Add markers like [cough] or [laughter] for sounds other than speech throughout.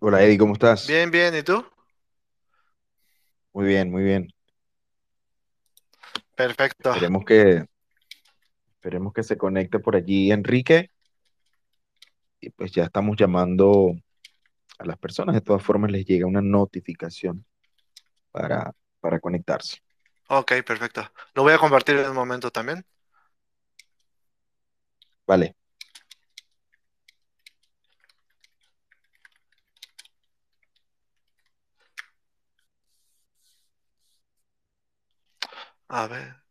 Hola Eddie, ¿cómo estás? Bien, bien, ¿y tú? Muy bien, muy bien. Perfecto. Esperemos que, esperemos que se conecte por allí Enrique y pues ya estamos llamando a las personas. De todas formas les llega una notificación para, para conectarse. Ok, perfecto. Lo voy a compartir en un momento también. Vale. A ver.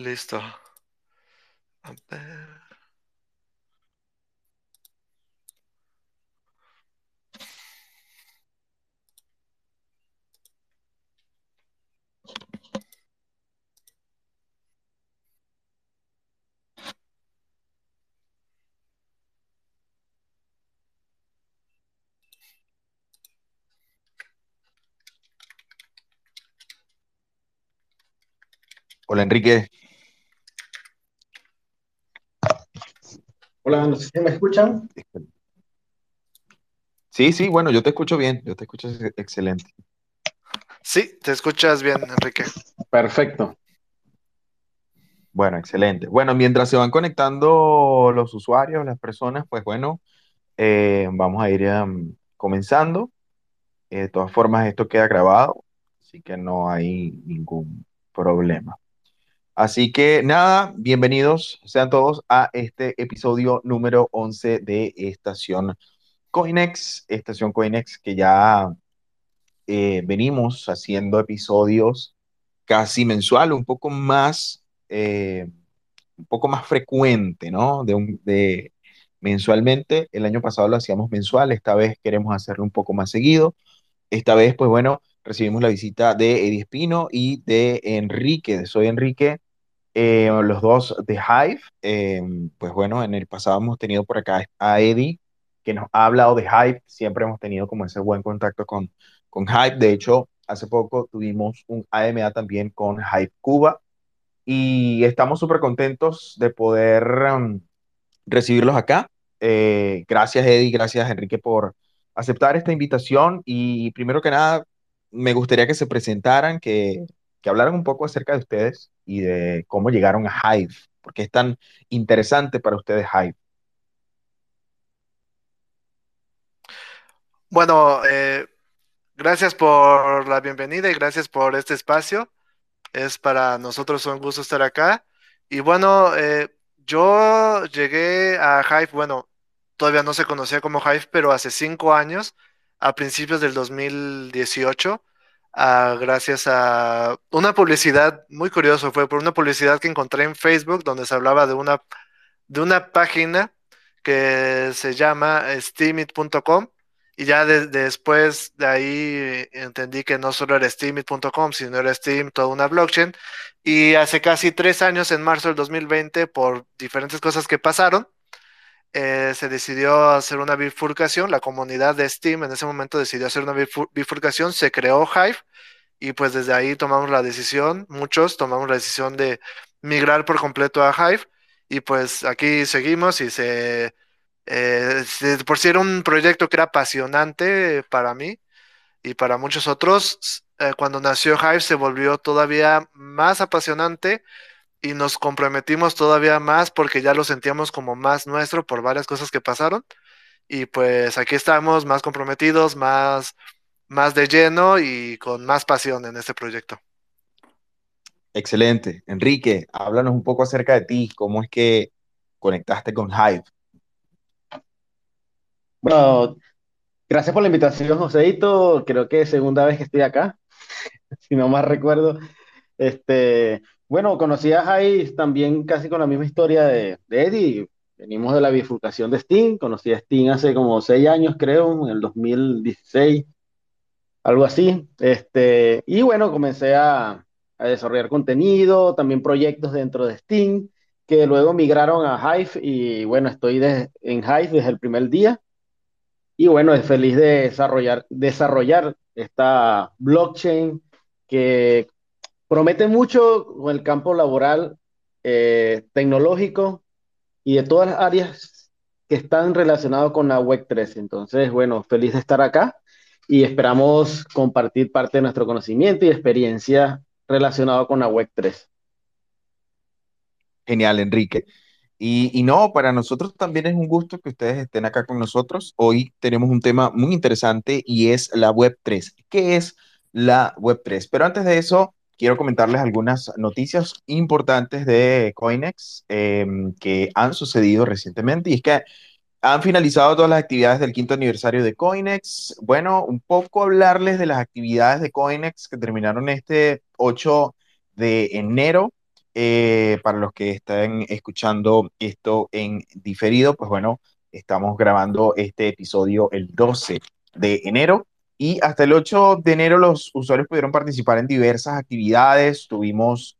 Listo. A ver. Hola Enrique. Hola, no sé si me escuchan. Sí, sí, bueno, yo te escucho bien, yo te escucho ex- excelente. Sí, te escuchas bien, Enrique. Perfecto. Bueno, excelente. Bueno, mientras se van conectando los usuarios, las personas, pues bueno, eh, vamos a ir em, comenzando. Eh, de todas formas, esto queda grabado, así que no hay ningún problema. Así que nada, bienvenidos sean todos a este episodio número 11 de Estación Coinex, Estación Coinex, que ya eh, venimos haciendo episodios casi mensual, un poco más, eh, un poco más frecuente, ¿no? De, un, de mensualmente. El año pasado lo hacíamos mensual, esta vez queremos hacerlo un poco más seguido. Esta vez, pues bueno, recibimos la visita de Eddie Espino y de Enrique, Soy Enrique, eh, los dos de Hive. Eh, pues bueno, en el pasado hemos tenido por acá a Eddie, que nos ha hablado de Hive. Siempre hemos tenido como ese buen contacto con, con Hive. De hecho, hace poco tuvimos un AMA también con Hive Cuba y estamos súper contentos de poder um, recibirlos acá. Eh, gracias, Eddie, gracias, Enrique, por aceptar esta invitación. Y primero que nada, me gustaría que se presentaran, que, que hablaran un poco acerca de ustedes y de cómo llegaron a Hive, porque es tan interesante para ustedes Hive. Bueno, eh, gracias por la bienvenida y gracias por este espacio. Es para nosotros un gusto estar acá. Y bueno, eh, yo llegué a Hive, bueno, todavía no se conocía como Hive, pero hace cinco años, a principios del 2018, ah, gracias a una publicidad muy curiosa, fue por una publicidad que encontré en Facebook donde se hablaba de una, de una página que se llama steamit.com. Y ya de- después de ahí entendí que no solo era steamit.com, sino era Steam, toda una blockchain. Y hace casi tres años, en marzo del 2020, por diferentes cosas que pasaron, eh, se decidió hacer una bifurcación. La comunidad de Steam en ese momento decidió hacer una bifu- bifurcación, se creó Hive y pues desde ahí tomamos la decisión, muchos tomamos la decisión de migrar por completo a Hive y pues aquí seguimos y se, eh, por si era un proyecto que era apasionante para mí y para muchos otros, eh, cuando nació Hive se volvió todavía más apasionante y nos comprometimos todavía más porque ya lo sentíamos como más nuestro por varias cosas que pasaron. Y pues aquí estamos más comprometidos, más, más de lleno y con más pasión en este proyecto. Excelente. Enrique, háblanos un poco acerca de ti, cómo es que conectaste con Hive. Bueno, gracias por la invitación, Joseito. Creo que es segunda vez que estoy acá, [laughs] si no más recuerdo. Este, bueno, conocí a Jai también casi con la misma historia de, Eddie. Venimos de la bifurcación de Steam. Conocí a Steam hace como seis años, creo, en el 2016, algo así. Este, y bueno, comencé a, desarrollar contenido, también proyectos dentro de Steam, que luego migraron a Hive. Y bueno, estoy en Hive desde el primer día. Y bueno, es feliz de desarrollar, desarrollar esta blockchain que promete mucho con el campo laboral, eh, tecnológico y de todas las áreas que están relacionadas con la web tres Entonces, bueno, feliz de estar acá y esperamos compartir parte de nuestro conocimiento y experiencia relacionado con la web tres Genial, Enrique. Y, y no, para nosotros también es un gusto que ustedes estén acá con nosotros. Hoy tenemos un tema muy interesante y es la web tres ¿Qué es la web tres Pero antes de eso, quiero comentarles algunas noticias importantes de Coinex em, que han sucedido recientemente. Y es que Han finalizado todas las actividades del quinto aniversario de Coinex. Bueno, un poco hablarles de las actividades de Coinex que terminaron este 8 de enero. Eh, para los que estén escuchando esto en diferido, pues bueno, estamos grabando este episodio el 12 de enero y hasta el 8 de enero los usuarios pudieron participar en diversas actividades. Tuvimos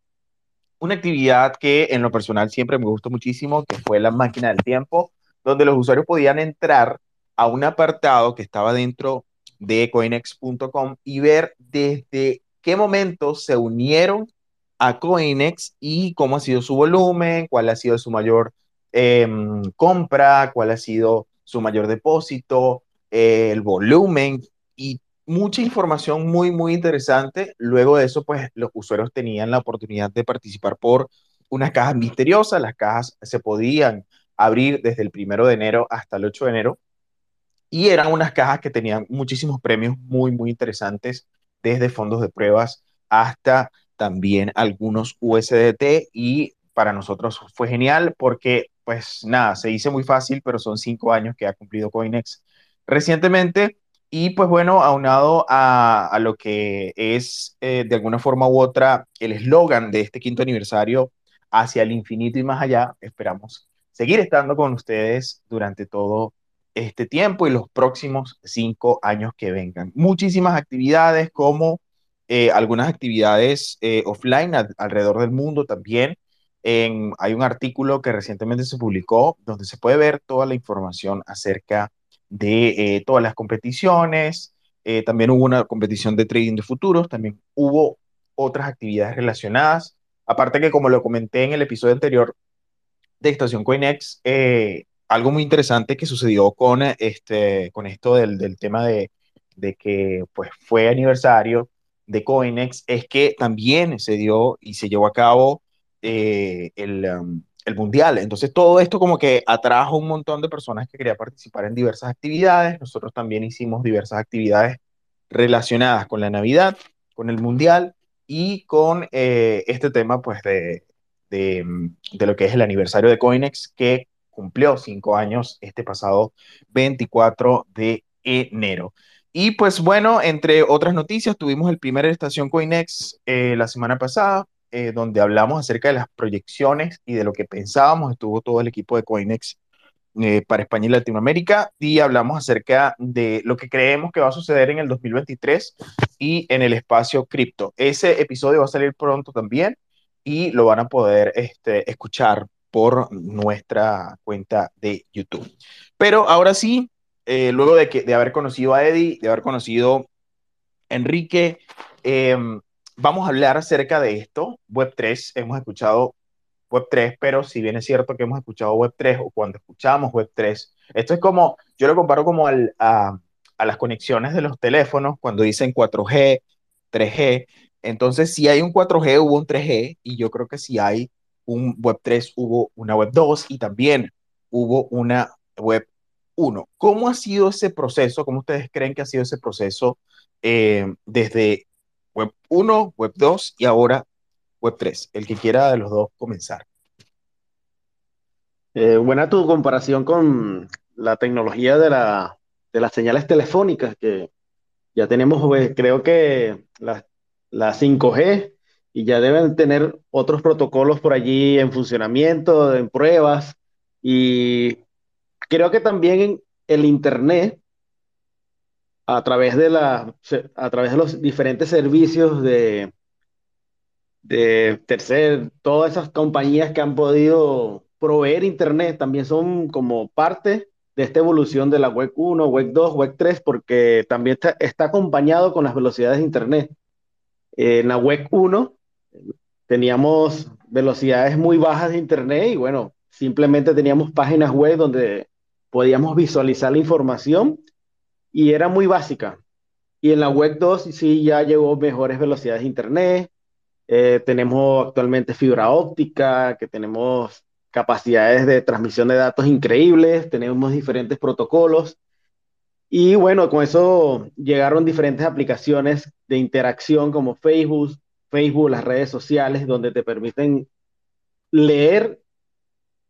una actividad que en lo personal siempre me gustó muchísimo, que fue la máquina del tiempo, donde los usuarios podían entrar a un apartado que estaba dentro de coinex.com y ver desde qué momento se unieron a Coinex y cómo ha sido su volumen, cuál ha sido su mayor eh, compra, cuál ha sido su mayor depósito, eh, el volumen y mucha información muy, muy interesante. Luego de eso, pues los usuarios tenían la oportunidad de participar por unas cajas misteriosas. Las cajas se podían abrir desde el primero de enero hasta el 8 de enero y eran unas cajas que tenían muchísimos premios muy, muy interesantes, desde fondos de pruebas hasta también algunos USDT y para nosotros fue genial porque pues nada, se dice muy fácil, pero son cinco años que ha cumplido Coinex recientemente y pues bueno, aunado a, a lo que es eh, de alguna forma u otra el eslogan de este quinto aniversario hacia el infinito y más allá, esperamos seguir estando con ustedes durante todo este tiempo y los próximos cinco años que vengan. Muchísimas actividades como eh, algunas actividades eh, offline alrededor del mundo también. Hay un artículo que recientemente se publicó donde se puede ver toda la información acerca de eh, todas las competiciones. Eh, también hubo una competición de trading de futuros, también hubo otras actividades relacionadas. Aparte que como lo comenté en el episodio anterior, de Estación Coinex, eh, algo muy interesante que sucedió con, este, con esto del, del tema de, de que pues, fue aniversario de Coinex, es que también se dio y se llevó a cabo el, um, el Mundial. Entonces todo esto como que atrajo un montón de personas que querían participar en diversas actividades. Nosotros también hicimos diversas actividades relacionadas con la Navidad, con el Mundial y con eh, este tema pues de, de, lo que es el aniversario de Coinex, que cumplió cinco años este pasado 24 de enero. Y pues bueno, entre otras noticias, tuvimos el primer Estación Coinex eh, la semana pasada, eh, donde hablamos acerca de las proyecciones y de lo que pensábamos. Estuvo todo el equipo de Coinex eh, para España y Latinoamérica y hablamos acerca de lo que creemos que va a suceder en el 2023 y en el espacio cripto. Ese episodio va a salir pronto también y lo van a poder este, escuchar por nuestra cuenta de YouTube. Pero ahora sí, eh, luego de, que, de haber conocido a Eddie, de haber conocido a Enrique, eh, vamos a hablar acerca de esto. Web3, hemos escuchado Web3, pero si bien es cierto que hemos escuchado Web3 o cuando escuchamos Web3, esto es como, yo lo comparo como a, las conexiones de los teléfonos cuando dicen 4G, 3G. Entonces, si hay un 4G, hubo un 3G, y yo creo que si hay un Web3, hubo una Web2 y también hubo una Web1. ¿Cómo ha sido ese proceso? ¿Cómo ustedes creen que ha sido ese proceso eh, desde Web1, Web2 y ahora Web 3? El que quiera de los dos comenzar. Eh, buena tu comparación con la tecnología de, la, de las señales telefónicas, que ya tenemos, pues, creo que la, la 5G y ya deben tener otros protocolos por allí en funcionamiento, en pruebas. Y creo que también el Internet, a través de, la, a través de los diferentes servicios de, de tercer, todas esas compañías que han podido proveer Internet también son como parte de esta evolución de la Web 1, Web 2, Web 3, porque también está, está acompañado con las velocidades de Internet. En la Web 1 teníamos velocidades muy bajas de Internet y bueno, simplemente teníamos páginas web donde podíamos visualizar la información y era muy básica. Y en la Web 2 sí ya llegó mejores velocidades de Internet. Eh, tenemos actualmente fibra óptica, que tenemos capacidades de transmisión de datos increíbles, tenemos diferentes protocolos. Y bueno, con eso llegaron diferentes aplicaciones de interacción como Facebook, Facebook, las redes sociales, donde te permiten leer,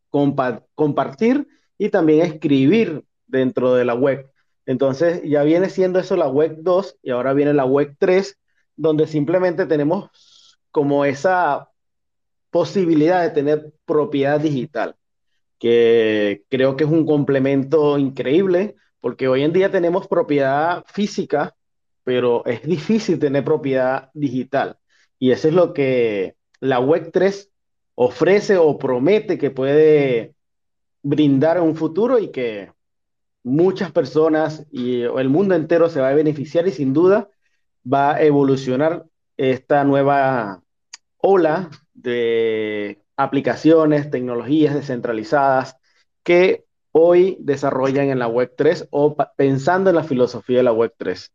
compartir y también escribir dentro de la web. Entonces ya viene siendo eso la web 2 y ahora viene la web 3, donde simplemente tenemos como esa posibilidad de tener propiedad digital, que creo que es un complemento increíble, porque hoy en día tenemos propiedad física, pero es difícil tener propiedad digital. Y eso es lo que la Web 3 ofrece o promete que puede brindar en un futuro y que muchas personas y el mundo entero se va a beneficiar y sin duda va a evolucionar esta nueva ola de aplicaciones, tecnologías descentralizadas que hoy desarrollan en la Web 3 o pensando en la filosofía de la Web 3.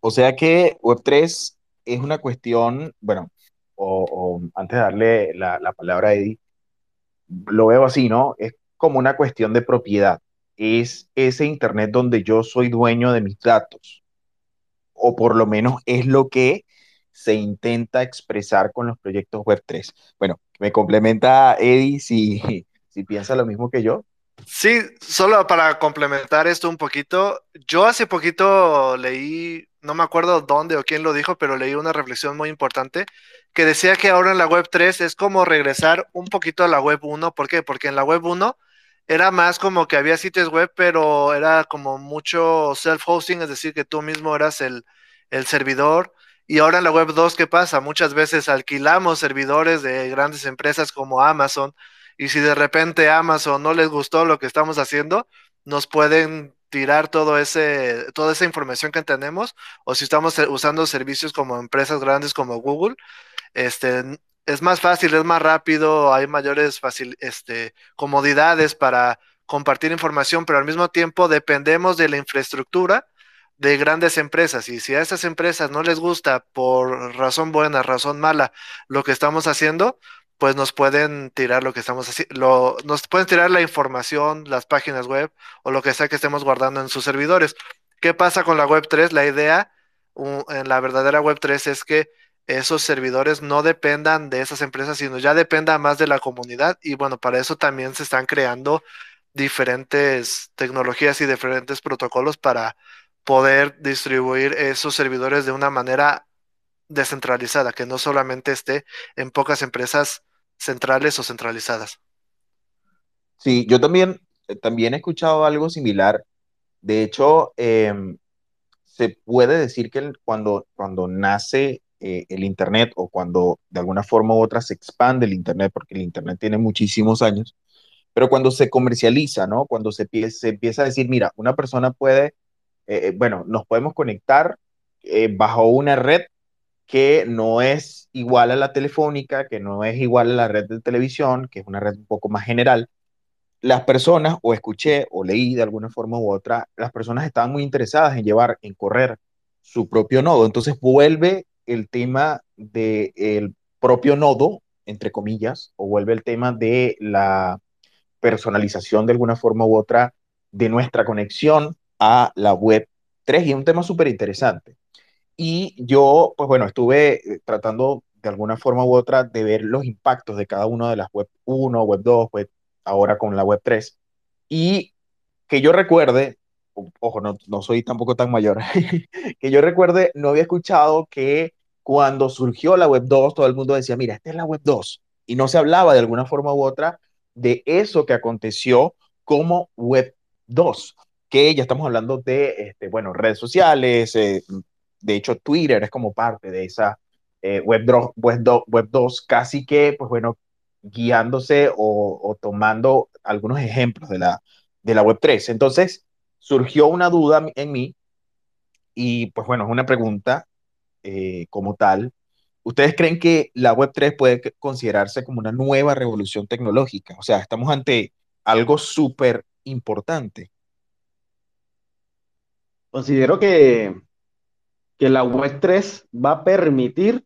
O sea que Web 3 es una cuestión, bueno, o, antes de darle la, la, palabra a Eddie, lo veo así, ¿no? Es como una cuestión de propiedad. Es ese Internet donde yo soy dueño de mis datos. O por lo menos [laughs] es lo que se intenta expresar con los proyectos Web 3. Bueno, me complementa Eddie si, [laughs] si piensa lo mismo que yo. Sí, solo para complementar esto un poquito, yo hace poquito leí, no me acuerdo dónde o quién lo dijo, pero leí una reflexión muy importante que decía que ahora en la web 3 es como regresar un poquito a la web 1. ¿Por qué? Porque en la web 1 era más como que había sitios web, pero era como mucho self-hosting, es decir, que tú mismo eras el, el servidor. Y ahora en la web 2, ¿qué pasa? Muchas veces alquilamos servidores de grandes empresas como Amazon y si de repente Amazon no les gustó lo que estamos haciendo, nos pueden tirar todo ese, toda esa información que tenemos, o si estamos usando servicios como empresas grandes como Google, este, es más fácil, es más rápido, hay mayores este, comodidades para compartir información, pero al mismo tiempo dependemos de la infraestructura de grandes empresas. Y si a esas empresas no les gusta por razón buena, razón mala, lo que estamos haciendo, pues nos pueden tirar lo que estamos haciendo, nos pueden tirar la información, las páginas web o lo que sea que estemos guardando en sus servidores. ¿Qué pasa con la web 3? La idea en la verdadera web 3 es que esos servidores no dependan de esas empresas, sino ya dependa más de la comunidad. Y bueno, para eso también se están creando diferentes tecnologías y diferentes protocolos para poder distribuir esos servidores de una manera descentralizada, que no solamente esté en pocas empresas centrales o centralizadas. Sí, yo también, eh, también he escuchado algo similar. De hecho, em, se puede decir que cuando, cuando nace eh, el Internet o cuando de alguna forma u otra se expande el Internet, porque el Internet tiene muchísimos años, pero cuando se comercializa, ¿no? Cuando se, se empieza a decir, mira, una persona puede, eh, bueno, nos podemos conectar bajo una red que no es igual a la telefónica, que no es igual a la red de televisión, que es una red un poco más general, las personas, o escuché o leí de alguna forma u otra, las personas estaban muy interesadas en llevar, en correr su propio nodo. Entonces vuelve el tema del propio nodo, entre comillas, o vuelve el tema de la personalización de alguna forma u otra de nuestra conexión a la web 3 y es un tema súper interesante. Y yo, pues bueno, estuve eh, tratando de alguna forma u otra de ver los impactos de cada una de las web 1, web 2, web, ahora con la web 3. Y que yo recuerde, ojo, no, no soy tampoco tan mayor, [laughs] que yo recuerde, no había escuchado que cuando surgió la web 2, todo el mundo decía, mira, esta es la web 2. Y no se hablaba de alguna forma u otra de eso que aconteció como web 2, que ya estamos hablando de, este, bueno, redes sociales, eh, de hecho Twitter es como parte de esa eh, web, web, web 2, casi que, pues bueno, guiándose o, o, tomando algunos ejemplos de la, de la web 3. Entonces, surgió una duda en mí y pues bueno, es una pregunta eh, como tal. ¿Ustedes creen que la web 3 puede considerarse como una nueva revolución tecnológica? O sea, estamos ante algo súper importante. Considero que, que la web 3 va a permitir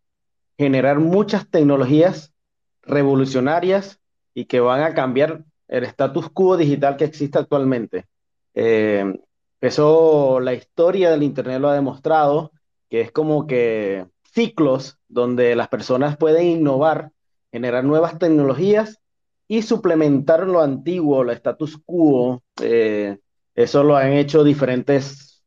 generar muchas tecnologías revolucionarias y que van a cambiar el status quo digital que existe actualmente. Eh, eso la historia del Internet lo ha demostrado, que es como que ciclos donde las personas pueden innovar, generar nuevas tecnologías y suplementar lo antiguo, el status quo. Eh, eso lo han hecho diferentes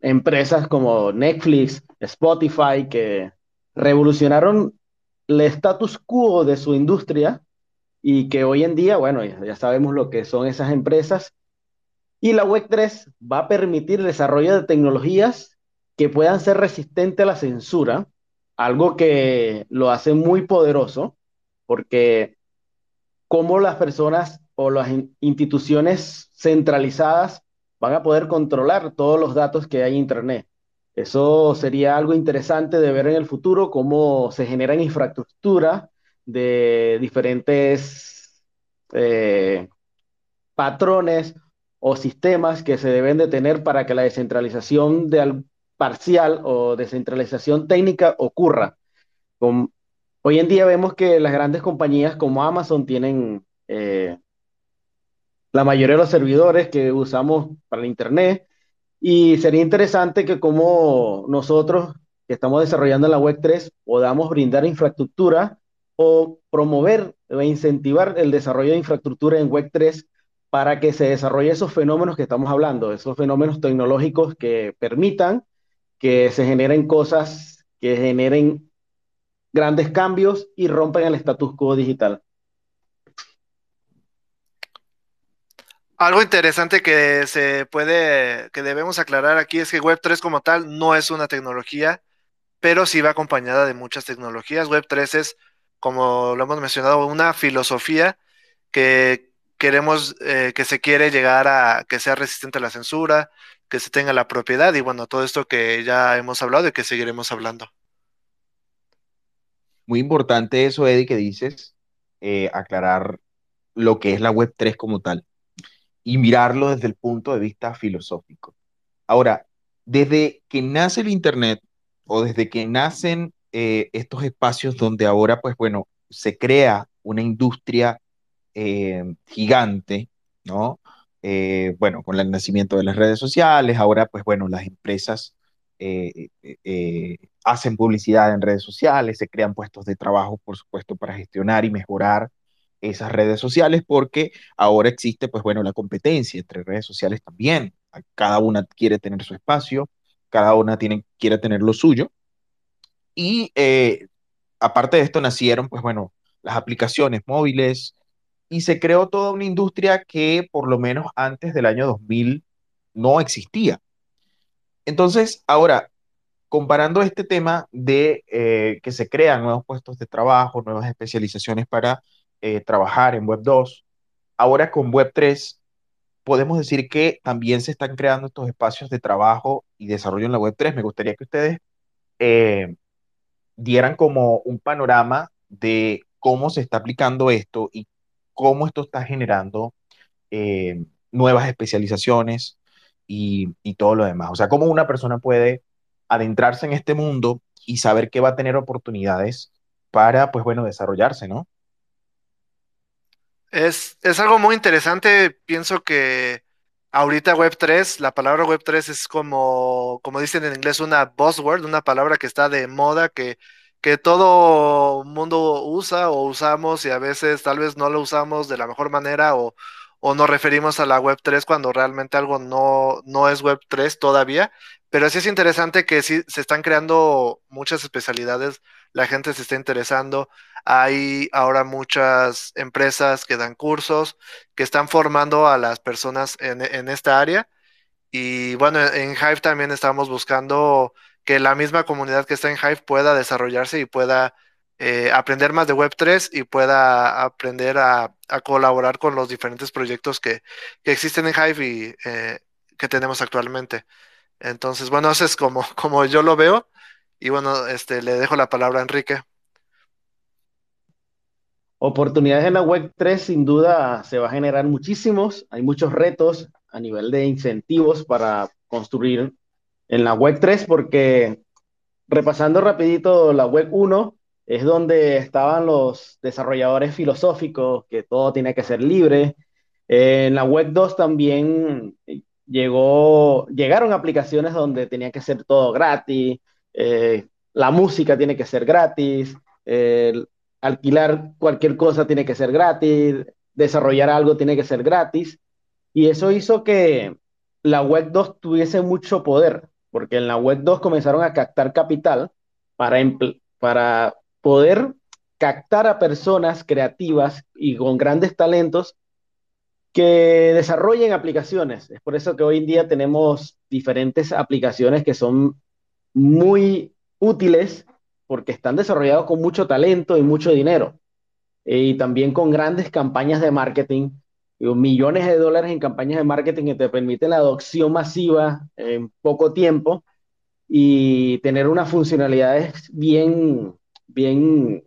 empresas como Netflix, Spotify, que revolucionaron el status quo de su industria y que hoy en día, bueno, ya, sabemos lo que son esas empresas. Y la Web3 va a permitir el desarrollo de tecnologías que puedan ser resistentes a la censura, algo que lo hace muy poderoso, porque cómo las personas o las instituciones centralizadas van a poder controlar todos los datos que hay en Internet. Eso sería algo interesante de ver en el futuro, cómo se generan infraestructura de diferentes eh, patrones o sistemas que se deben de tener para que la descentralización de parcial o descentralización técnica ocurra. hoy en día vemos que las grandes compañías como Amazon tienen eh, la mayoría de los servidores que usamos para el Internet y sería interesante que como nosotros que estamos desarrollando la Web 3 podamos brindar infraestructura o promover o incentivar el desarrollo de infraestructura en Web 3 para que se desarrolle esos fenómenos que estamos hablando, esos fenómenos tecnológicos que permitan que se generen cosas que generen grandes cambios y rompen el status quo digital. Algo interesante que se puede, que debemos aclarar aquí es que Web3 como tal no es una tecnología, pero sí va acompañada de muchas tecnologías. Web3 es, como lo hemos mencionado, una filosofía que queremos, eh, que se quiere llegar a que sea resistente a la censura, que se tenga la propiedad y bueno, todo esto que ya hemos hablado y que seguiremos hablando. Muy importante eso, Eddie, que dices, eh, aclarar lo que es la Web3 como tal y mirarlo desde el punto de vista filosófico. Ahora, desde que nace el Internet o desde que nacen eh, estos espacios donde ahora, pues bueno, se crea una industria eh, gigante, ¿no? Eh, bueno, con el nacimiento de las redes sociales, ahora, pues bueno, las empresas hacen publicidad en redes sociales, se crean puestos de trabajo, por supuesto, para gestionar y mejorar esas redes sociales porque ahora existe, pues bueno, la competencia entre redes sociales también. Cada una quiere tener su espacio, cada una tiene, quiere tener lo suyo. Y eh, aparte de esto nacieron, pues bueno, las aplicaciones móviles y se creó toda una industria que por lo menos antes del año 2000 no existía. Entonces, ahora, comparando este tema de eh, que se crean nuevos puestos de trabajo, nuevas especializaciones para eh, trabajar en Web 2. Ahora con Web 3 podemos decir que también se están creando estos espacios de trabajo y desarrollo en la Web 3. Me gustaría que ustedes eh, dieran como un panorama de cómo se está aplicando esto y cómo esto está generando eh, nuevas especializaciones y, y, todo lo demás. O sea, cómo una persona puede adentrarse en este mundo y saber que va a tener oportunidades para, pues bueno, desarrollarse, ¿no? Es, algo muy interesante. Pienso que ahorita Web3, la palabra Web3 es como, como dicen en inglés, una buzzword, una palabra que está de moda, que, que todo mundo usa o usamos y a veces tal vez no lo usamos de la mejor manera o, o nos referimos a la web 3 cuando realmente algo no, no es web 3 todavía. Pero sí es interesante que sí se están creando muchas especialidades, la gente se está interesando. Hay ahora muchas empresas que dan cursos, que están formando a las personas en, en esta área. Y bueno, en Hive también estamos buscando que la misma comunidad que está en Hive pueda desarrollarse y pueda eh, aprender más de Web3 y pueda aprender a, colaborar con los diferentes proyectos que, que existen en Hive y eh, que tenemos actualmente. Entonces, bueno, eso es como, [laughs] como yo lo veo. Y bueno, este, le dejo la palabra a Enrique. Oportunidades en la web 3 sin duda se va a generar muchísimos. Hay muchos retos a nivel de incentivos para construir en la web 3 porque repasando rapidito la web 1 es donde estaban los desarrolladores filosóficos que todo tiene que ser libre. En la web 2 también llegó, llegaron aplicaciones donde tenía que ser todo gratis, eh, la música tiene que ser gratis, eh, alquilar cualquier cosa tiene que ser gratis, desarrollar algo tiene que ser gratis. Y eso hizo que la Web 2 tuviese mucho poder, porque en la Web 2 comenzaron a captar capital para, para poder captar a personas creativas y con grandes talentos que desarrollen aplicaciones. Es por eso que hoy en día tenemos diferentes aplicaciones que son muy útiles porque están desarrollados con mucho talento y mucho dinero. Y también con grandes campañas de marketing, millones de dólares en campañas de marketing que te permiten la adopción masiva en poco tiempo y tener unas funcionalidades bien, bien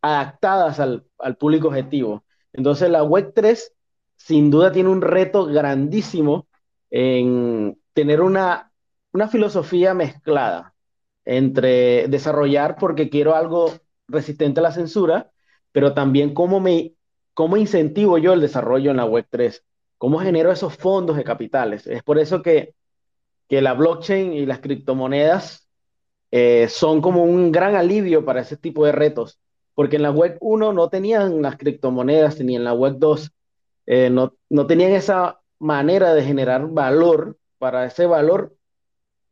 adaptadas al, al público objetivo. Entonces la Web 3 sin duda tiene un reto grandísimo en tener una, una filosofía mezclada entre desarrollar porque quiero algo resistente a la censura, pero también cómo, me, cómo incentivo yo el desarrollo en la Web 3, cómo genero esos fondos de capitales. Es por eso que, que la blockchain y las criptomonedas eh, son como un gran alivio para ese tipo de retos, porque en la Web 1 no tenían las criptomonedas ni en la Web 2 eh, no, no, tenían esa manera de generar valor para ese valor,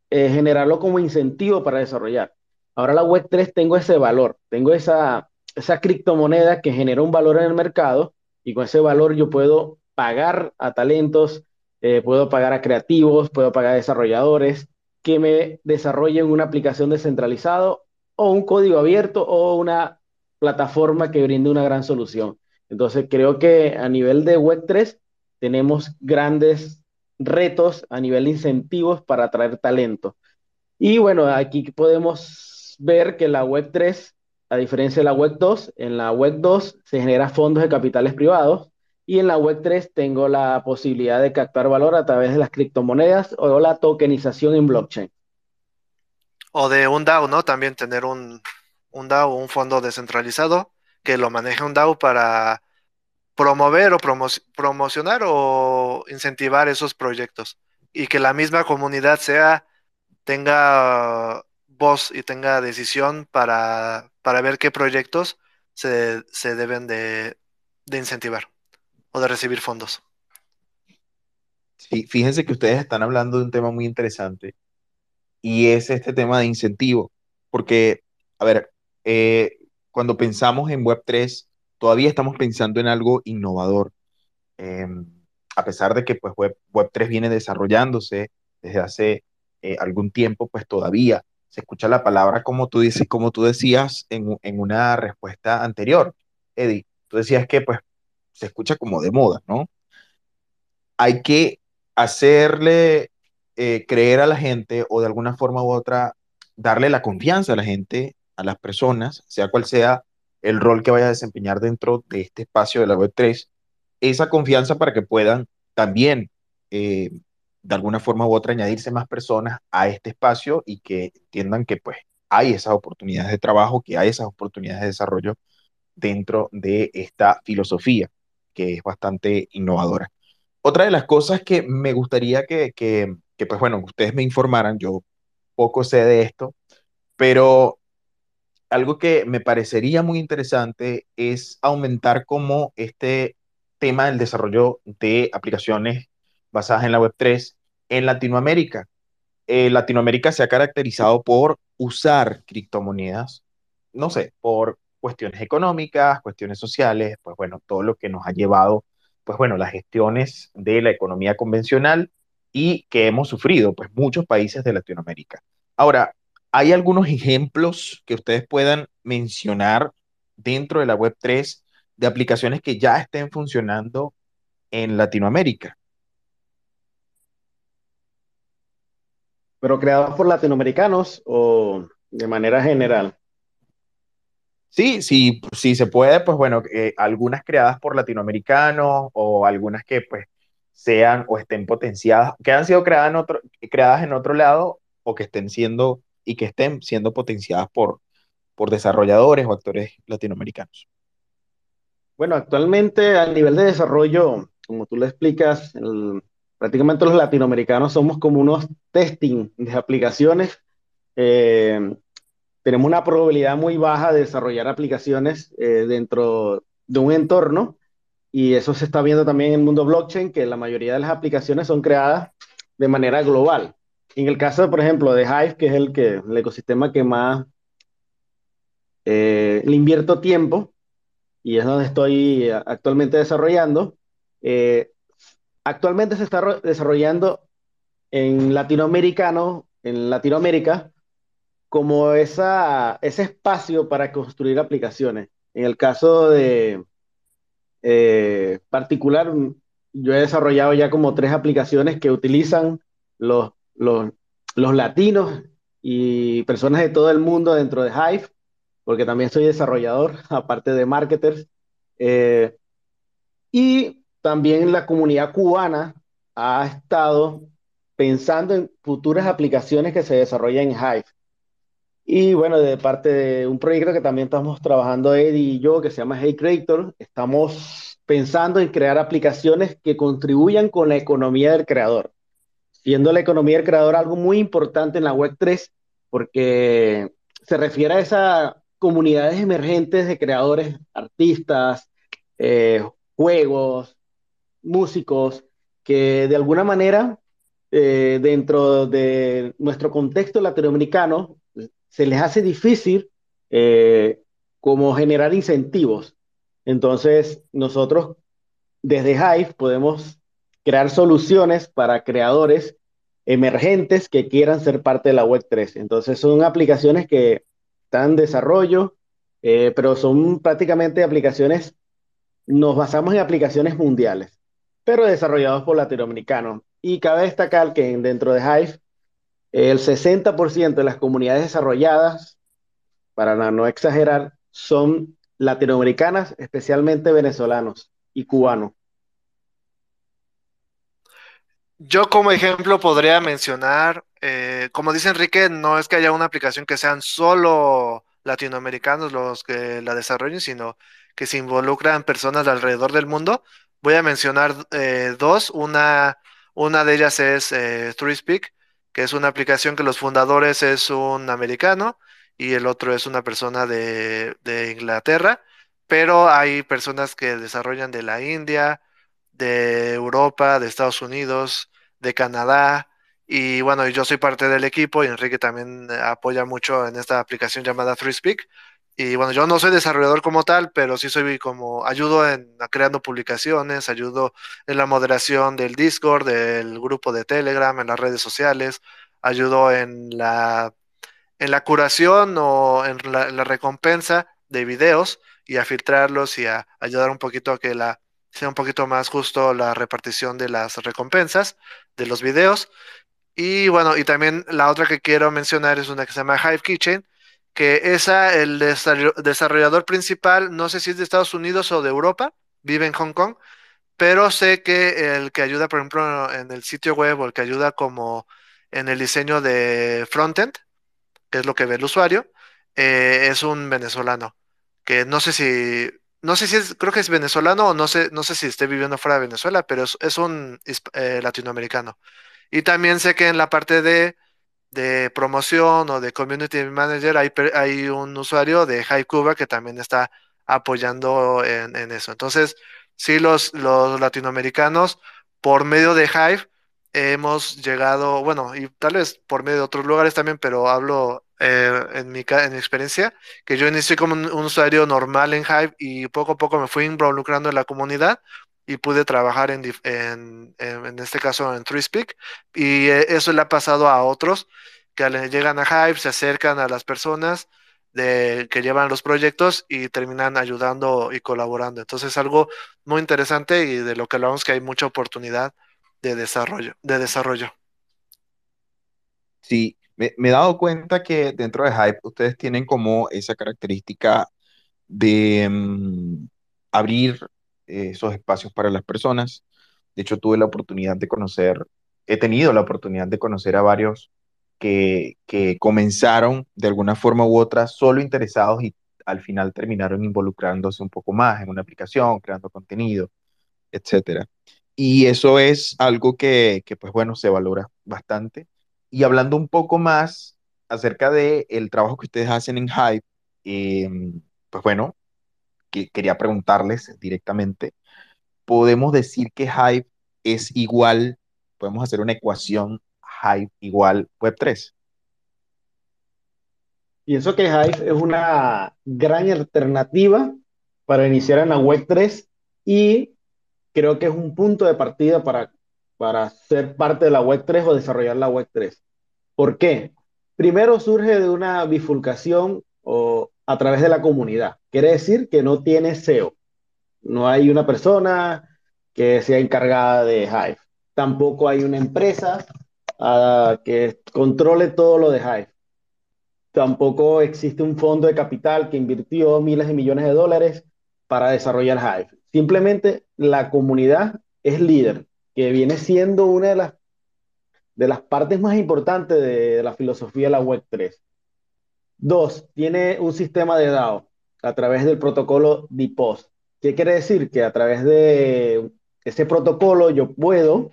eh, generarlo como incentivo para desarrollar. Ahora la web 3 tengo ese valor, tengo esa, esa criptomoneda que genera un valor en el mercado y con ese valor yo puedo pagar a talentos, eh, puedo pagar a creativos, puedo pagar a desarrolladores que me desarrollen una aplicación descentralizada o un código abierto o una plataforma que brinde una gran solución. Entonces, creo que a nivel de Web3 tenemos grandes retos a nivel de incentivos para atraer talento. Y bueno, aquí podemos ver que la Web3, a diferencia de la Web2, en la Web2 se genera fondos de capitales privados y en la Web3 tengo la posibilidad de captar valor a través de las criptomonedas o la tokenización en blockchain. O de un DAO, ¿no? También tener un, un DAO, un fondo descentralizado que lo maneje un DAO para promover o promocionar o incentivar esos proyectos y que la misma comunidad sea tenga voz y tenga decisión para, para ver qué proyectos se, se deben de, de, incentivar o de recibir fondos. Sí, fíjense que ustedes están hablando de un tema muy interesante y es este tema de incentivo, porque, a ver, eh, cuando pensamos en Web3, todavía estamos pensando en algo innovador. Em, a pesar de que pues, Web, 3 viene desarrollándose desde hace eh, algún tiempo, pues todavía se escucha la palabra como tú, dices, como tú decías en, en una respuesta anterior, Eddie. Tú decías que pues se escucha como de moda, ¿no? Hay que hacerle eh, creer a la gente o de alguna forma u otra darle la confianza a la gente a las personas, sea cual sea el rol que vaya a desempeñar dentro de este espacio de la Web3, esa confianza para que puedan también, eh, de alguna forma u otra, añadirse más personas a este espacio y que entiendan que pues hay esas oportunidades de trabajo, que hay esas oportunidades de desarrollo dentro de esta filosofía, que es bastante innovadora. Otra de las cosas que me gustaría que, que, pues bueno, ustedes me informaran, yo poco sé de esto, pero algo que me parecería muy interesante es aumentar como este tema del desarrollo de aplicaciones basadas en la Web3 en Latinoamérica. Eh, Latinoamérica se ha caracterizado por usar criptomonedas, no sé, por cuestiones económicas, cuestiones sociales, pues bueno, todo lo que nos ha llevado, pues bueno, las gestiones de la economía convencional y que hemos sufrido, pues muchos países de Latinoamérica. Ahora, ¿hay algunos ejemplos que ustedes puedan mencionar dentro de la Web3 de aplicaciones que ya estén funcionando en Latinoamérica? Pero creados por latinoamericanos o de manera general. Sí, sí, sí se puede, pues bueno, eh, algunas creadas por latinoamericanos o algunas que pues sean o estén potenciadas, que han sido creadas en otro, creadas en otro lado o que estén siendo y que estén siendo potenciadas por, por desarrolladores o actores latinoamericanos. Bueno, actualmente a nivel de desarrollo, como tú le explicas, el, prácticamente los latinoamericanos somos como unos testing de aplicaciones. Eh, tenemos una probabilidad muy baja de desarrollar aplicaciones eh, dentro de un entorno y eso se está viendo también en el mundo blockchain, que la mayoría de las aplicaciones son creadas de manera global. En el caso, por ejemplo, de Hive, que es el, que, el ecosistema que más eh, le invierto tiempo y es donde estoy actualmente desarrollando, actualmente se está desarrollando en latinoamericano, en Latinoamérica, como esa, ese espacio para construir aplicaciones. En el caso de eh, particular, yo he desarrollado ya como tres aplicaciones que utilizan los, los, los latinos y personas de todo el mundo dentro de Hive, porque también soy desarrollador, [laughs] aparte de marketers. Eh, y también la comunidad cubana ha estado pensando en futuras aplicaciones que se desarrollan en Hive. Y bueno, de parte de un proyecto que también estamos trabajando Eddie y yo, que se llama Hey Creator, estamos pensando en crear aplicaciones que contribuyan con la economía del creador, siendo la economía del creador algo muy importante en la Web 3, porque se refiere a esas comunidades emergentes de creadores, artistas, eh, juegos, músicos que de alguna manera, eh, dentro de nuestro contexto latinoamericano, se les hace difícil eh, como generar incentivos. Entonces, nosotros desde Hive podemos crear soluciones para creadores emergentes que quieran ser parte de la Web3. Entonces, son aplicaciones que están en desarrollo, eh, pero son prácticamente aplicaciones, nos basamos en aplicaciones mundiales pero desarrollados por latinoamericanos. Y cabe destacar que dentro de Hive, el 60% de las comunidades desarrolladas, para no exagerar, son latinoamericanas, especialmente venezolanos y cubanos. Yo como ejemplo podría mencionar, eh, como dice Enrique, no es que haya una aplicación que sean solo latinoamericanos los que la desarrollen, sino que se involucran personas de alrededor del mundo. Voy a mencionar eh, dos. Una, una de ellas es eh, ThreeSpeak, que es una aplicación que los fundadores es un americano y el otro es una persona de, de Inglaterra, pero hay personas que desarrollan de la India, de Europa, de Estados Unidos, de Canadá. Y bueno, yo soy parte del equipo y Enrique también apoya mucho en esta aplicación llamada ThreeSpeak. Y bueno, yo no soy desarrollador como tal, pero sí soy como, ayudo en creando publicaciones, ayudo en la moderación del Discord, del grupo de Telegram, en las redes sociales, ayudo en la, en la curación o en la, recompensa de videos y a filtrarlos y a ayudar un poquito a que la, sea un poquito más justo la repartición de las recompensas de los videos. Y bueno, y también la otra que quiero mencionar es una que se llama Hive Kitchen, que esa, el desarrollador principal, no sé si es de Estados Unidos o de Europa, vive en Hong Kong, pero sé que el que ayuda, por ejemplo, en el sitio web o el que ayuda como en el diseño de frontend, que es lo que ve el usuario, eh, es un venezolano, que no sé si, no sé si es, creo que es venezolano o no sé, no sé si esté viviendo fuera de Venezuela, pero es, un eh, latinoamericano. Y también sé que en la parte de de promoción o de community manager, hay, hay un usuario de Hive que también está apoyando en, en eso. Entonces, sí, los, los latinoamericanos, por medio de Hive, hemos llegado, bueno, y tal vez por medio de otros lugares también, pero hablo eh, en, mi, en mi experiencia, que yo inicié como un, usuario normal en Hive y poco a poco me fui involucrando en la comunidad y pude trabajar en, en, en este caso en TreeSpeak y eh, eso le ha pasado a otros que llegan a Hive, se acercan a las personas de, que llevan los proyectos y terminan ayudando y colaborando. Entonces es algo muy interesante y de lo que hablamos que hay mucha oportunidad de desarrollo. De desarrollo. Sí, me, he dado cuenta que dentro de Hype ustedes tienen como esa característica de mm, abrir esos espacios para las personas. De hecho, tuve la oportunidad de conocer, he tenido la oportunidad de conocer a varios que, que comenzaron de alguna forma u otra solo interesados y al final terminaron involucrándose un poco más en una aplicación, creando contenido, etcétera. Y eso es algo que, que, pues bueno, se valora bastante. Y hablando un poco más acerca del el trabajo que ustedes hacen en Hype, em, pues bueno, que, quería preguntarles directamente, ¿podemos decir que Hype es igual, podemos hacer una ecuación Hive igual Web3? Pienso que Hive es una gran alternativa para iniciar en la Web3 y creo que es un punto de partida para, para ser parte de la Web3 o desarrollar la Web3. ¿Por qué? Primero surge de una bifurcación o a través de la comunidad. Quiere decir que no tiene SEO. No hay una persona que sea encargada de Hive. Tampoco hay una empresa que controle todo lo de Hive. Tampoco existe un fondo de capital que invirtió miles de millones de dólares para desarrollar Hive. Simplemente la comunidad es líder, que viene siendo una de las, de las partes más importantes de, la filosofía de la Web 3. Dos, tiene un sistema de DAO a través del protocolo DPoS. ¿Qué quiere decir? Que a través de ese protocolo yo puedo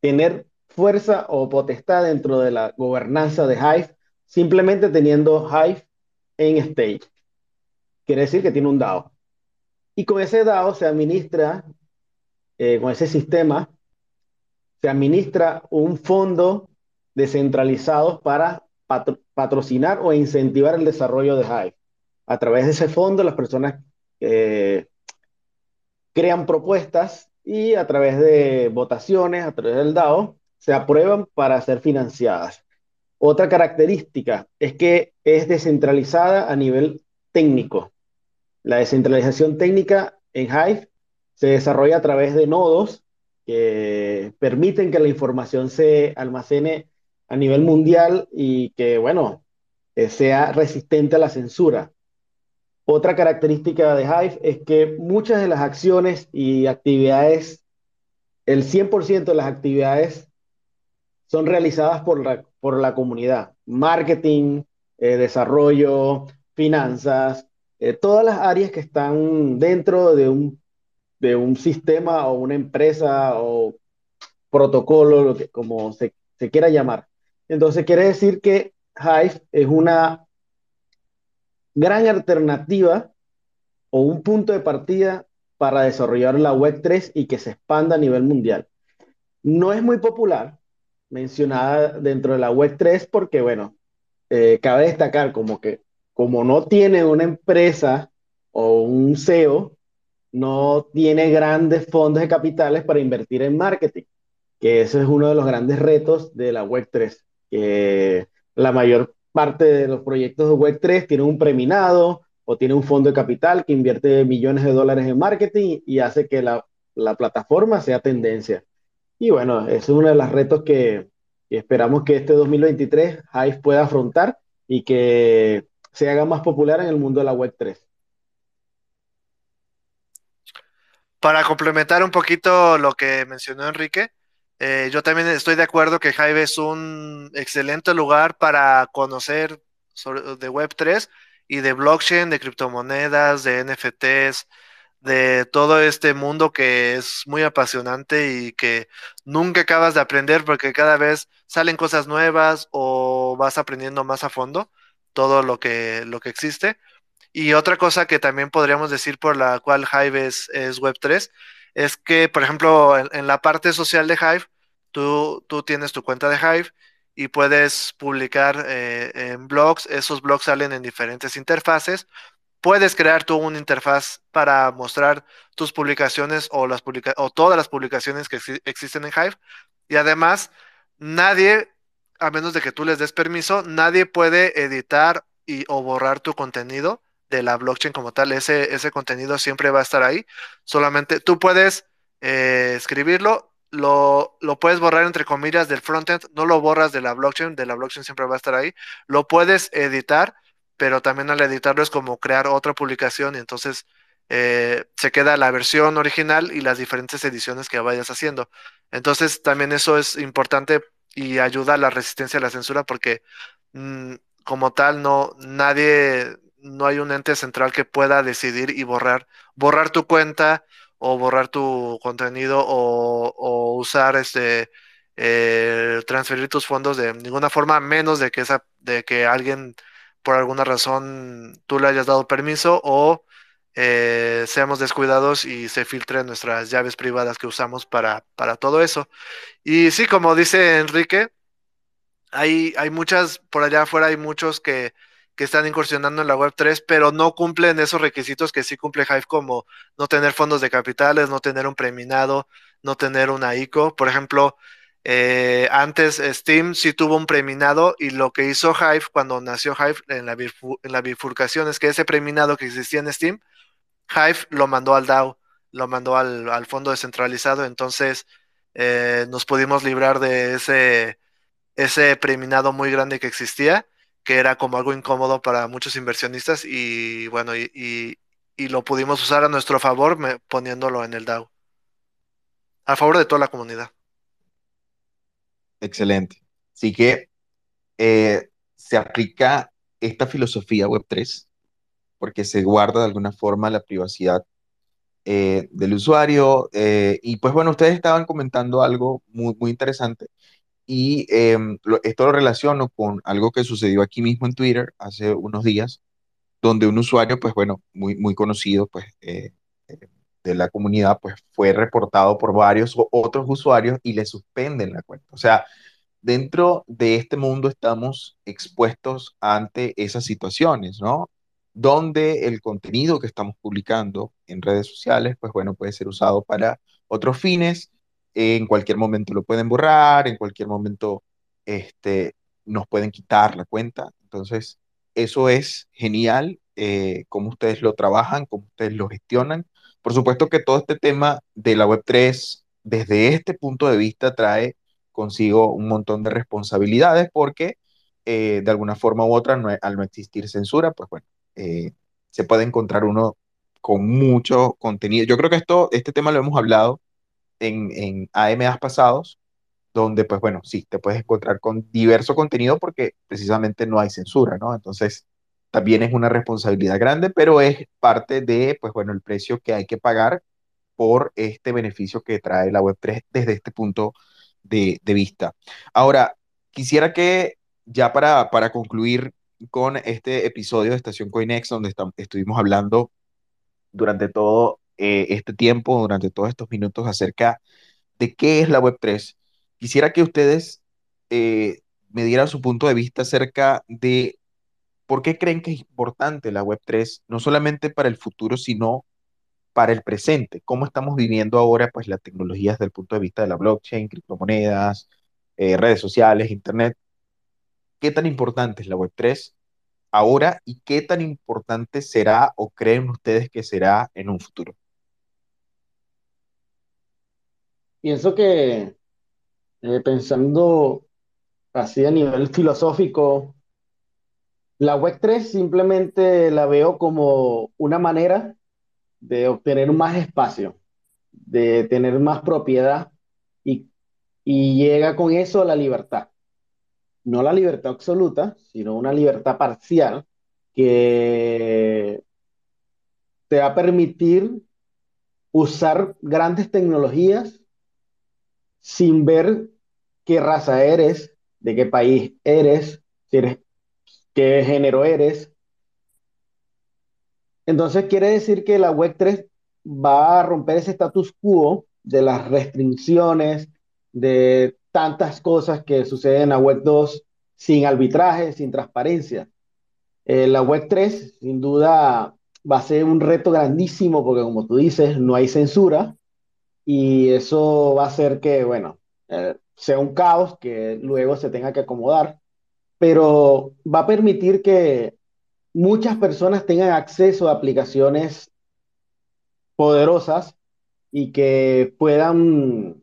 tener fuerza o potestad dentro de la gobernanza de Hive, simplemente teniendo Hive en stage. Quiere decir que tiene un DAO. Y con ese DAO se administra, eh, con ese sistema, se administra un fondo descentralizado para patrocinar o incentivar el desarrollo de Hive. A través de ese fondo, las personas eh, crean propuestas y a través de votaciones, a través del DAO, se aprueban para ser financiadas. Otra característica es que es descentralizada a nivel técnico. La descentralización técnica en Hive se desarrolla a través de nodos que permiten que la información se almacene a nivel mundial y que, bueno, eh, sea resistente a la censura. Otra característica de Hive es que muchas de las acciones y actividades, el 100% de las actividades son realizadas por la, por la comunidad. Marketing, eh, desarrollo, finanzas, eh, todas las áreas que están dentro de un, de un sistema o una empresa o protocolo, lo que, como se, se quiera llamar. Entonces quiere decir que Hive es una gran alternativa o un punto de partida para desarrollar la Web 3 y que se expanda a nivel mundial. No es muy popular, mencionada dentro de la web 3 porque, bueno, eh, cabe destacar como que como no tiene una empresa o un CEO, no tiene grandes fondos de capitales para invertir en marketing, que eso es uno de los grandes retos de la web 3, que la mayor parte de los proyectos de web 3 tienen un preminado o tiene un fondo de capital que invierte millones de dólares en marketing y hace que la, la plataforma sea tendencia. Y bueno, es uno de los retos que, esperamos que este 2023 Hive pueda afrontar y que se haga más popular en el mundo de la Web 3. Para complementar un poquito lo que mencionó Enrique, eh, yo también estoy de acuerdo que Hive es un excelente lugar para conocer de Web3 y de blockchain, de criptomonedas, de NFTs, de todo este mundo que es muy apasionante y que nunca acabas de aprender porque cada vez salen cosas nuevas o vas aprendiendo más a fondo todo lo que, lo que existe. Y otra cosa que también podríamos decir por la cual Hive es, Web3 es que, por ejemplo, en, la parte social de Hive, tú, tú, tienes tu cuenta de Hive y puedes publicar eh, en blogs. Esos blogs salen en diferentes interfaces puedes crear tú una interfaz para mostrar tus publicaciones o, las o todas las publicaciones que existen en Hive. Y además, nadie, a menos de que tú les des permiso, nadie puede editar y, o borrar tu contenido de la blockchain como tal. Ese, ese contenido siempre va a estar ahí. Solamente tú puedes eh, escribirlo, lo, lo, puedes borrar entre comillas del frontend, no lo borras de la blockchain, de la blockchain siempre va a estar ahí. Lo puedes editar pero también al editarlo es como crear otra publicación y entonces eh, se queda la versión original y las diferentes ediciones que vayas haciendo. Entonces también eso es importante y ayuda a la resistencia a la censura porque mm, como tal no nadie no hay un ente central que pueda decidir y borrar borrar tu cuenta o borrar tu contenido o, usar este eh, transferir tus fondos de ninguna forma menos de que esa de que alguien por alguna razón tú le hayas dado permiso o eh, seamos descuidados y se filtren nuestras llaves privadas que usamos para, para todo eso. Y sí, como dice Enrique, hay, hay muchas, por allá afuera hay muchos que, que están incursionando en la web 3, pero no cumplen esos requisitos que sí cumple Hive, como no tener fondos de capitales, no tener un preminado, no tener una ICO. Por ejemplo, eh, antes Steam sí tuvo un preminado y lo que hizo Hive cuando nació Hive en la, bifurcación es que ese preminado que existía en Steam, Hive lo mandó al DAO, lo mandó al, fondo descentralizado, entonces eh, nos pudimos librar de ese preminado muy grande que existía, que era como algo incómodo para muchos inversionistas y bueno, y, y lo pudimos usar a nuestro favor poniéndolo en el DAO, a favor de toda la comunidad. Excelente. Así que eh, se aplica esta filosofía Web3 porque se guarda de alguna forma la privacidad eh, del usuario. Eh, y pues bueno, ustedes estaban comentando algo muy, muy interesante y em, esto lo relaciono con algo que sucedió aquí mismo en Twitter hace unos días, donde un usuario, pues bueno, muy, muy conocido, pues de la comunidad, pues fue reportado por varios otros usuarios y le suspenden la cuenta. O sea, dentro de este mundo estamos expuestos ante esas situaciones, ¿no? Donde el contenido que estamos publicando en redes sociales, pues bueno, puede ser usado para otros fines. En cualquier momento lo pueden borrar, en cualquier momento este, nos pueden quitar la cuenta. Entonces, eso es genial, eh, cómo ustedes lo trabajan, cómo ustedes lo gestionan por supuesto que todo este tema de la Web3 desde este punto de vista trae consigo un montón de responsabilidades porque eh, de alguna forma u otra, al no existir censura, pues bueno, eh, se puede encontrar uno con mucho contenido. Yo creo que esto, este tema lo hemos hablado en, en AMAs pasados, donde pues bueno, sí, te puedes encontrar con diverso contenido porque precisamente no hay censura, ¿no? Entonces, también es una responsabilidad grande, pero es parte de, pues bueno, el precio que hay que pagar por este beneficio que trae la Web3 desde este punto de, vista. Ahora, quisiera que ya para, para concluir con este episodio de Estación Coinex, donde estuvimos hablando durante todo eh, este tiempo, durante todos estos minutos acerca de qué es la Web3, quisiera que ustedes eh, me dieran su punto de vista acerca de ¿Por qué creen que es importante la Web3, no solamente para el futuro, sino para el presente? ¿Cómo estamos viviendo ahora pues, la tecnología desde el punto de vista de la blockchain, criptomonedas, eh, redes sociales, Internet? ¿Qué tan importante es la Web3 ahora y qué tan importante será o creen ustedes que será en un futuro? Pienso que eh, pensando así a nivel filosófico, la Web3 simplemente la veo como una manera de obtener más espacio, de tener más propiedad y, llega con eso la libertad. No la libertad absoluta, sino una libertad parcial que te va a permitir usar grandes tecnologías sin ver qué raza eres, de qué país eres, eres qué género eres. Entonces quiere decir que la Web 3 va a romper ese status quo de las restricciones, de tantas cosas que suceden en la Web 2 sin arbitraje, sin transparencia. Eh, la Web 3 sin duda va a ser un reto grandísimo porque como tú dices, no hay censura y eso va a hacer que, bueno, eh, sea un caos que luego se tenga que acomodar, pero va a permitir que muchas personas tengan acceso a aplicaciones poderosas y que puedan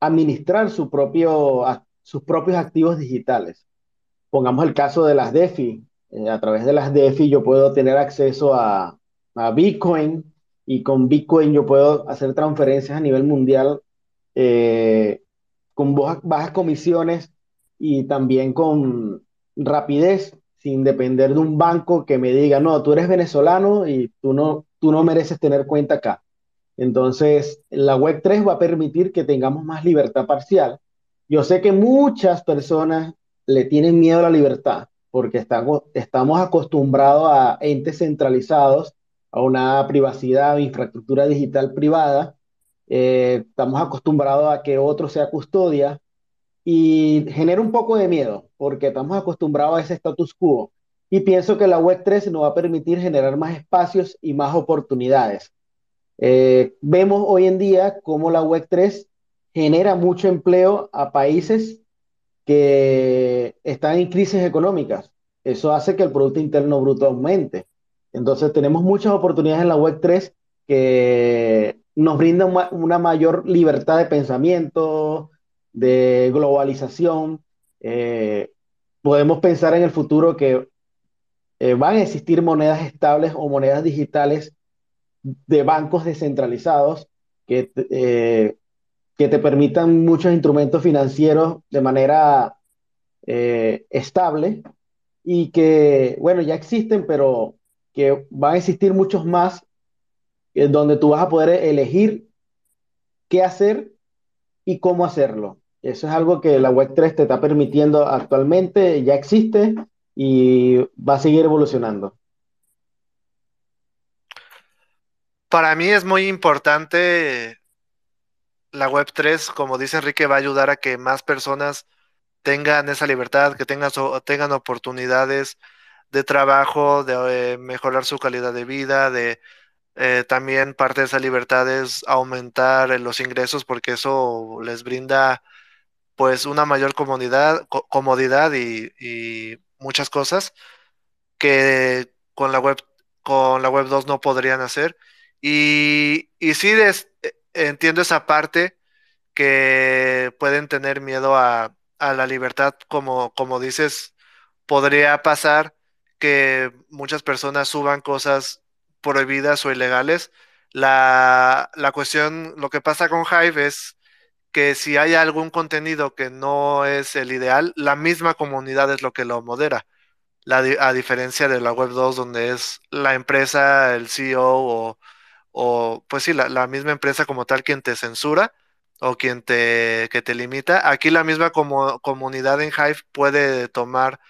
administrar su propio, sus propios activos digitales. Pongamos el caso de las DeFi. Eh, a través de las DeFi yo puedo tener acceso a, a Bitcoin y con Bitcoin yo puedo hacer transferencias a nivel mundial eh, con bajas, bajas comisiones y también con rapidez, sin depender de un banco que me diga, no, tú eres venezolano y tú no, tú no mereces tener cuenta acá. Entonces, la web 3 va a permitir que tengamos más libertad parcial. Yo sé que muchas personas le tienen miedo a la libertad porque estamos, estamos acostumbrados a entes centralizados, a una privacidad, infraestructura digital privada. Eh, estamos acostumbrados a que otro sea custodia y genera un poco de miedo porque estamos acostumbrados a ese status quo. Y pienso que la web 3 nos va a permitir generar más espacios y más oportunidades. Eh, vemos hoy en día cómo la web 3 genera mucho empleo a países que están en crisis económicas. Eso hace que el Producto Interno Bruto aumente. Entonces tenemos muchas oportunidades en la web 3 que nos brindan una mayor libertad de pensamiento, de globalización. Eh, podemos pensar en el futuro que eh, van a existir monedas estables o monedas digitales de bancos descentralizados que, eh, que te permitan muchos instrumentos financieros de manera estable y que, bueno, ya existen, pero que van a existir muchos más donde tú vas a poder elegir qué hacer y cómo hacerlo. Eso es algo que la web 3 te está permitiendo actualmente, ya existe y va a seguir evolucionando. Para mí es muy importante la web 3, como dice Enrique, va a ayudar a que más personas tengan esa libertad, que tengan, tengan oportunidades de trabajo, de eh, mejorar su calidad de vida, de eh, también parte de esa libertad es aumentar eh, los ingresos porque eso les brinda pues una mayor comodidad, co- comodidad y, muchas cosas que con la web, con la web 2 no podrían hacer. Y, y sí des- entiendo esa parte que pueden tener miedo a, a la libertad, como, como dices, podría pasar que muchas personas suban cosas prohibidas o ilegales. La, la cuestión, lo que pasa con Hive es que si hay algún contenido que no es el ideal, la misma comunidad es lo que lo modera. A diferencia de la web 2, donde es la empresa, el CEO o, o pues sí, la, la misma empresa como tal quien te censura o quien te, que te limita. Aquí la misma como, comunidad en Hive puede tomar,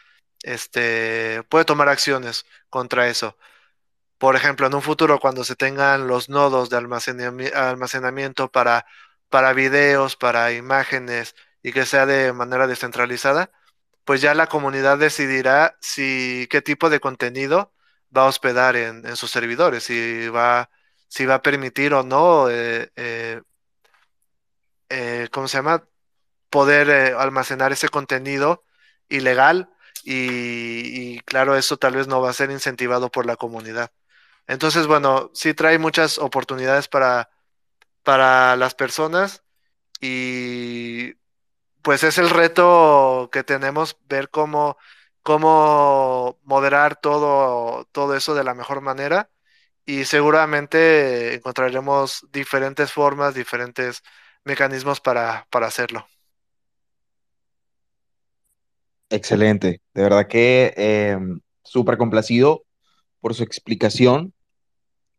este, puede tomar acciones contra eso. Por ejemplo, en un futuro, cuando se tengan los nodos de almacenami- almacenamiento para, para videos, para imágenes y que sea de manera descentralizada, pues ya la comunidad decidirá si qué tipo de contenido va a hospedar en, sus servidores, si va, si va a permitir o no, eh, eh, eh, ¿cómo se llama? Poder almacenar ese contenido ilegal y, claro, eso tal vez no va a ser incentivado por la comunidad. Entonces, bueno, sí trae muchas oportunidades para, para las personas y pues es el reto que tenemos, ver cómo, cómo moderar todo, todo eso de la mejor manera y seguramente encontraremos diferentes formas, diferentes mecanismos para, para hacerlo. Excelente. De verdad que eh, súper complacido por su explicación.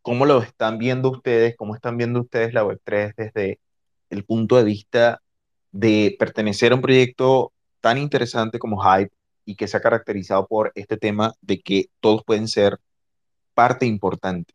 ¿cómo lo están viendo ustedes? ¿Cómo están viendo ustedes la Web3 desde el punto de vista de pertenecer a un proyecto tan interesante como Hype y que se ha caracterizado por este tema de que todos pueden ser parte importante?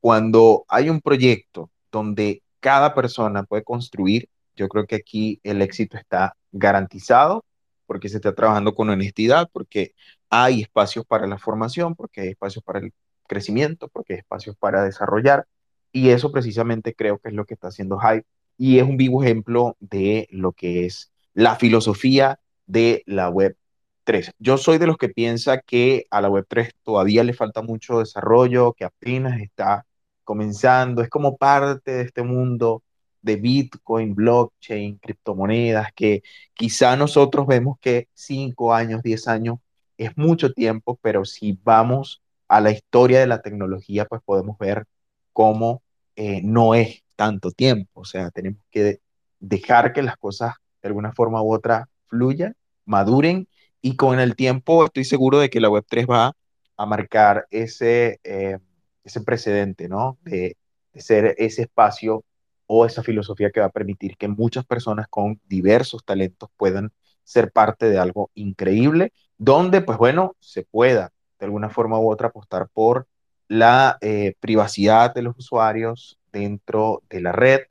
Cuando hay un proyecto donde cada persona puede construir, yo creo que aquí el éxito está garantizado porque se está trabajando con honestidad, porque hay espacios para la formación, porque hay espacios para el crecimiento, porque hay espacios para desarrollar. Y eso precisamente creo que es lo que está haciendo Hype y es un vivo ejemplo de lo que es la filosofía de la web 3. Yo soy de los que piensa que a la web 3 todavía le falta mucho desarrollo, que apenas está comenzando, es como parte de este mundo de Bitcoin, blockchain, criptomonedas, que quizá nosotros vemos que 5 años, 10 años es mucho tiempo, pero si vamos a la historia de la tecnología, pues podemos ver cómo eh, no es tanto tiempo. O sea, tenemos que dejar que las cosas de alguna forma u otra fluyan, maduren y con el tiempo estoy seguro de que la Web3 va a marcar ese, eh, ese precedente, ¿no? De, de ser ese espacio o esa filosofía que va a permitir que muchas personas con diversos talentos puedan ser parte de algo increíble, donde, pues bueno, se pueda de alguna forma u otra apostar por la eh, privacidad de los usuarios dentro de la red,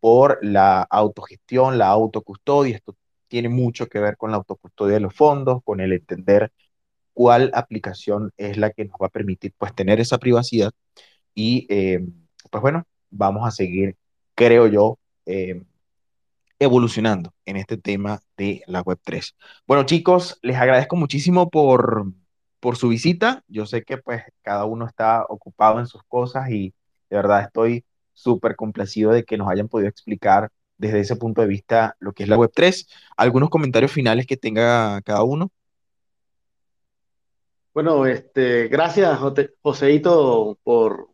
por la autogestión, la autocustodia. Esto tiene mucho que ver con la autocustodia de los fondos, con el entender cuál aplicación es la que nos va a permitir pues tener esa privacidad y eh, pues bueno, vamos a seguir, creo yo, eh, evolucionando en este tema de la Web3. Bueno, chicos, les agradezco muchísimo por, por su visita. Yo sé que pues cada uno está ocupado en sus cosas y de verdad estoy súper complacido de que nos hayan podido explicar desde ese punto de vista lo que es la Web3. ¿Algunos comentarios finales que tenga cada uno? Bueno, este, gracias, Joseito, por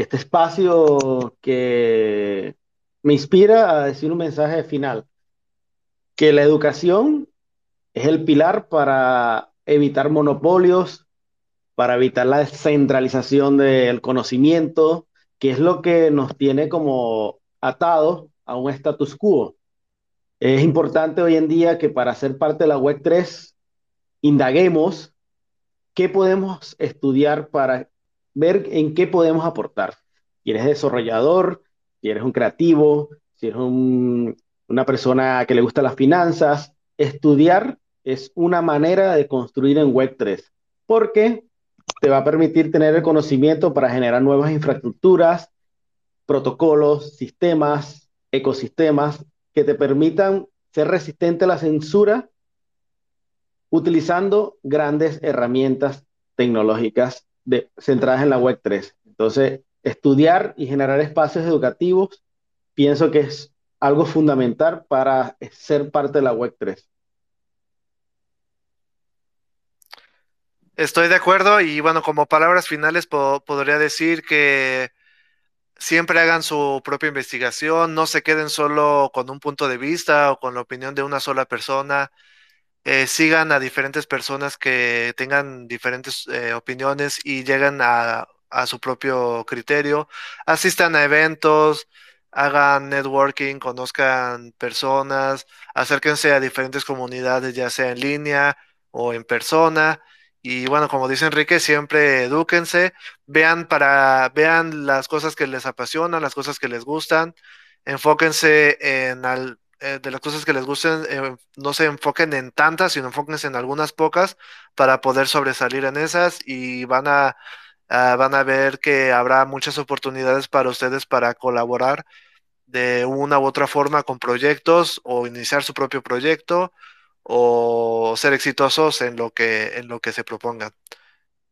este espacio que me inspira a decir un mensaje final, que la educación es el pilar para evitar monopolios, para evitar la descentralización del conocimiento, que es lo que nos tiene como atados a un status quo. Es importante hoy en día que para ser parte de la web 3 indaguemos qué podemos estudiar para ver en qué podemos aportar. Si eres desarrollador, si eres un creativo, si eres un, una persona que le gusta las finanzas, estudiar es una manera de construir en web 3, porque te va a permitir tener el conocimiento para generar nuevas infraestructuras, protocolos, sistemas, ecosistemas que te permitan ser resistente a la censura utilizando grandes herramientas tecnológicas centradas en la web 3. Entonces, estudiar y generar espacios educativos, pienso que es algo fundamental para ser parte de la web 3. Estoy de acuerdo y bueno, como palabras finales po podría decir que siempre hagan su propia investigación, no se queden solo con un punto de vista o con la opinión de una sola persona, eh, sigan a diferentes personas que tengan diferentes eh, opiniones y llegan a, a su propio criterio, asistan a eventos, hagan networking, conozcan personas, acérquense a diferentes comunidades, ya sea en línea o en persona. Y bueno, como dice Enrique, siempre edúquense, vean para, vean las cosas que les apasionan, las cosas que les gustan, enfóquense en al, eh, de las cosas que les gusten, eh, no se enfoquen en tantas, sino enfóquense en algunas pocas para poder sobresalir en esas y van a, a- van a ver que habrá muchas oportunidades para ustedes para colaborar de una u otra forma con proyectos o iniciar su propio proyecto o ser exitosos en lo que, en lo que se propongan.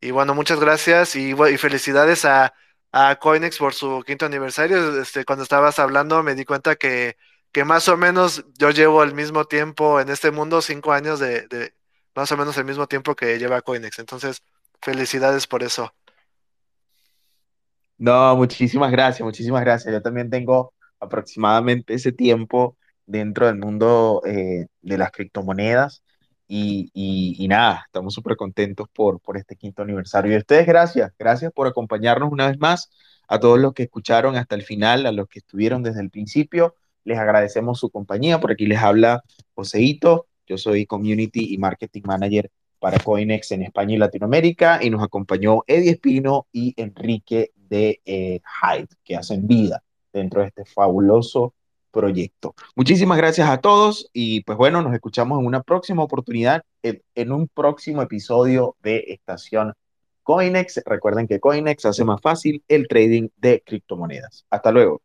Y bueno, muchas gracias y, y felicidades a, a Coinex por su quinto aniversario. Este, cuando estabas hablando me di cuenta que, que más o menos yo llevo el mismo tiempo en este mundo, cinco años de, de más o menos el mismo tiempo que lleva Coinex. Entonces, felicidades por eso. No, muchísimas gracias, muchísimas gracias. Yo también tengo aproximadamente ese tiempo dentro del mundo eh, de las criptomonedas y, y, y nada, estamos súper contentos por, por este quinto aniversario. Y a ustedes, gracias, gracias por acompañarnos una vez más. A todos los que escucharon hasta el final, a los que estuvieron desde el principio, les agradecemos su compañía. Por aquí les habla Joseito. Yo soy Community y Marketing Manager para Coinex en España y Latinoamérica y nos acompañó Eddie Espino y Enrique de eh, Hyde, que hacen vida dentro de este fabuloso proyecto. Muchísimas gracias a todos y pues bueno, nos escuchamos en una próxima oportunidad, en, en un próximo episodio de Estación Coinex. Recuerden que Coinex hace más fácil el trading de criptomonedas. Hasta luego.